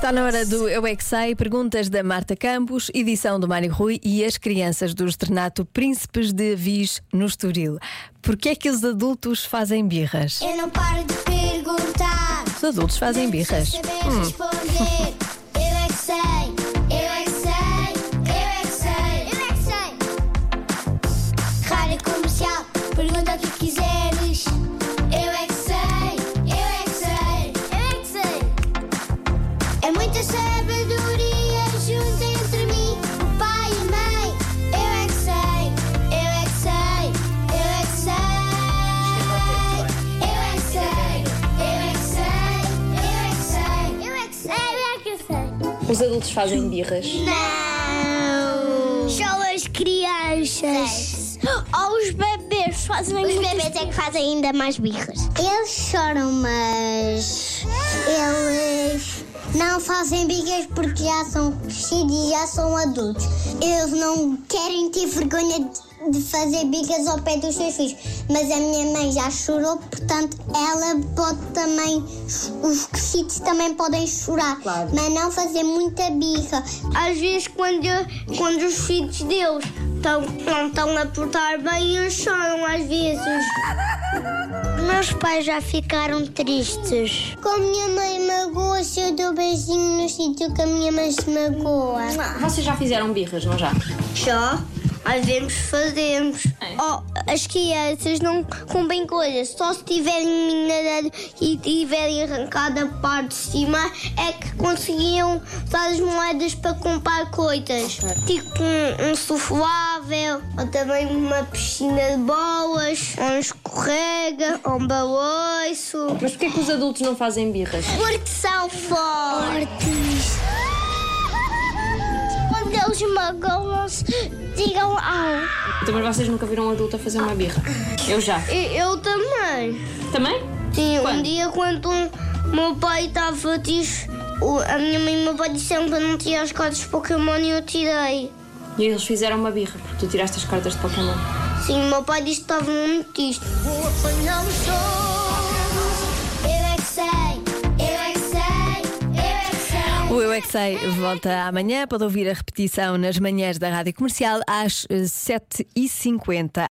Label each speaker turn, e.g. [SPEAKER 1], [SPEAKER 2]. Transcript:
[SPEAKER 1] Está na hora do Eu é que Sei, perguntas da Marta Campos, edição do Mário Rui e as crianças do Estrenato Príncipes de Avis no Estoril. Porquê é que os adultos fazem birras?
[SPEAKER 2] Eu não paro de perguntar.
[SPEAKER 1] Os adultos fazem birras.
[SPEAKER 2] Sem muita sabedoria junto entre mim, o pai e a mãe. Eu é que sei, eu é que sei, eu é que sei. Eu é que sei, eu é que sei, eu é que sei, eu é que sei, eu é que sei.
[SPEAKER 3] Os adultos fazem birras?
[SPEAKER 2] Não! Só as crianças. Ou os bebês fazem Os bebês é que fazem ainda mais birras. Eles choram, mas. Eles não fazem birras porque já são crescidos e já são adultos. Eles não querem ter vergonha de de fazer birras ao pé dos seus filhos. Mas a minha mãe já chorou, portanto, ela pode também. Os crescidos também podem chorar, mas não fazer muita birra. Às vezes, quando, quando os filhos deles estão, não estão a portar bem, eles choram às vezes. Meus pais já ficaram tristes. Com a minha mãe beijinho no sítio que a minha mãe se magoa.
[SPEAKER 3] Vocês já fizeram birras, não já?
[SPEAKER 2] Já? Às vezes fazemos. Oh, as crianças não comem coisas. Só se tiverem minerado e tiverem arrancado a parte de cima é que conseguiam usar as moedas para comprar coisas. Tipo um, um soflável, ou também uma piscina de bolas, ou um escorrega, ou um balanço.
[SPEAKER 3] Mas porquê que os adultos não fazem birras?
[SPEAKER 2] Porque são fortes. Magoam-se, digam au.
[SPEAKER 3] Também vocês nunca viram um adulto a fazer uma birra? Eu já.
[SPEAKER 2] Eu, também.
[SPEAKER 3] Também?
[SPEAKER 2] Sim, um
[SPEAKER 3] Quando?
[SPEAKER 2] dia quando o meu pai estava diz, a minha mãe e o meu pai disseram para não tirar as cartas de Pokémon e eu tirei.
[SPEAKER 3] E eles fizeram uma birra porque tu tiraste as cartas de Pokémon.
[SPEAKER 2] Sim, o meu pai disse que estava muito triste. Vou apanhá-los todos.
[SPEAKER 1] É que Sei volta amanhã. Pode ouvir a repetição nas manhãs da Rádio Comercial às eh, 7h50.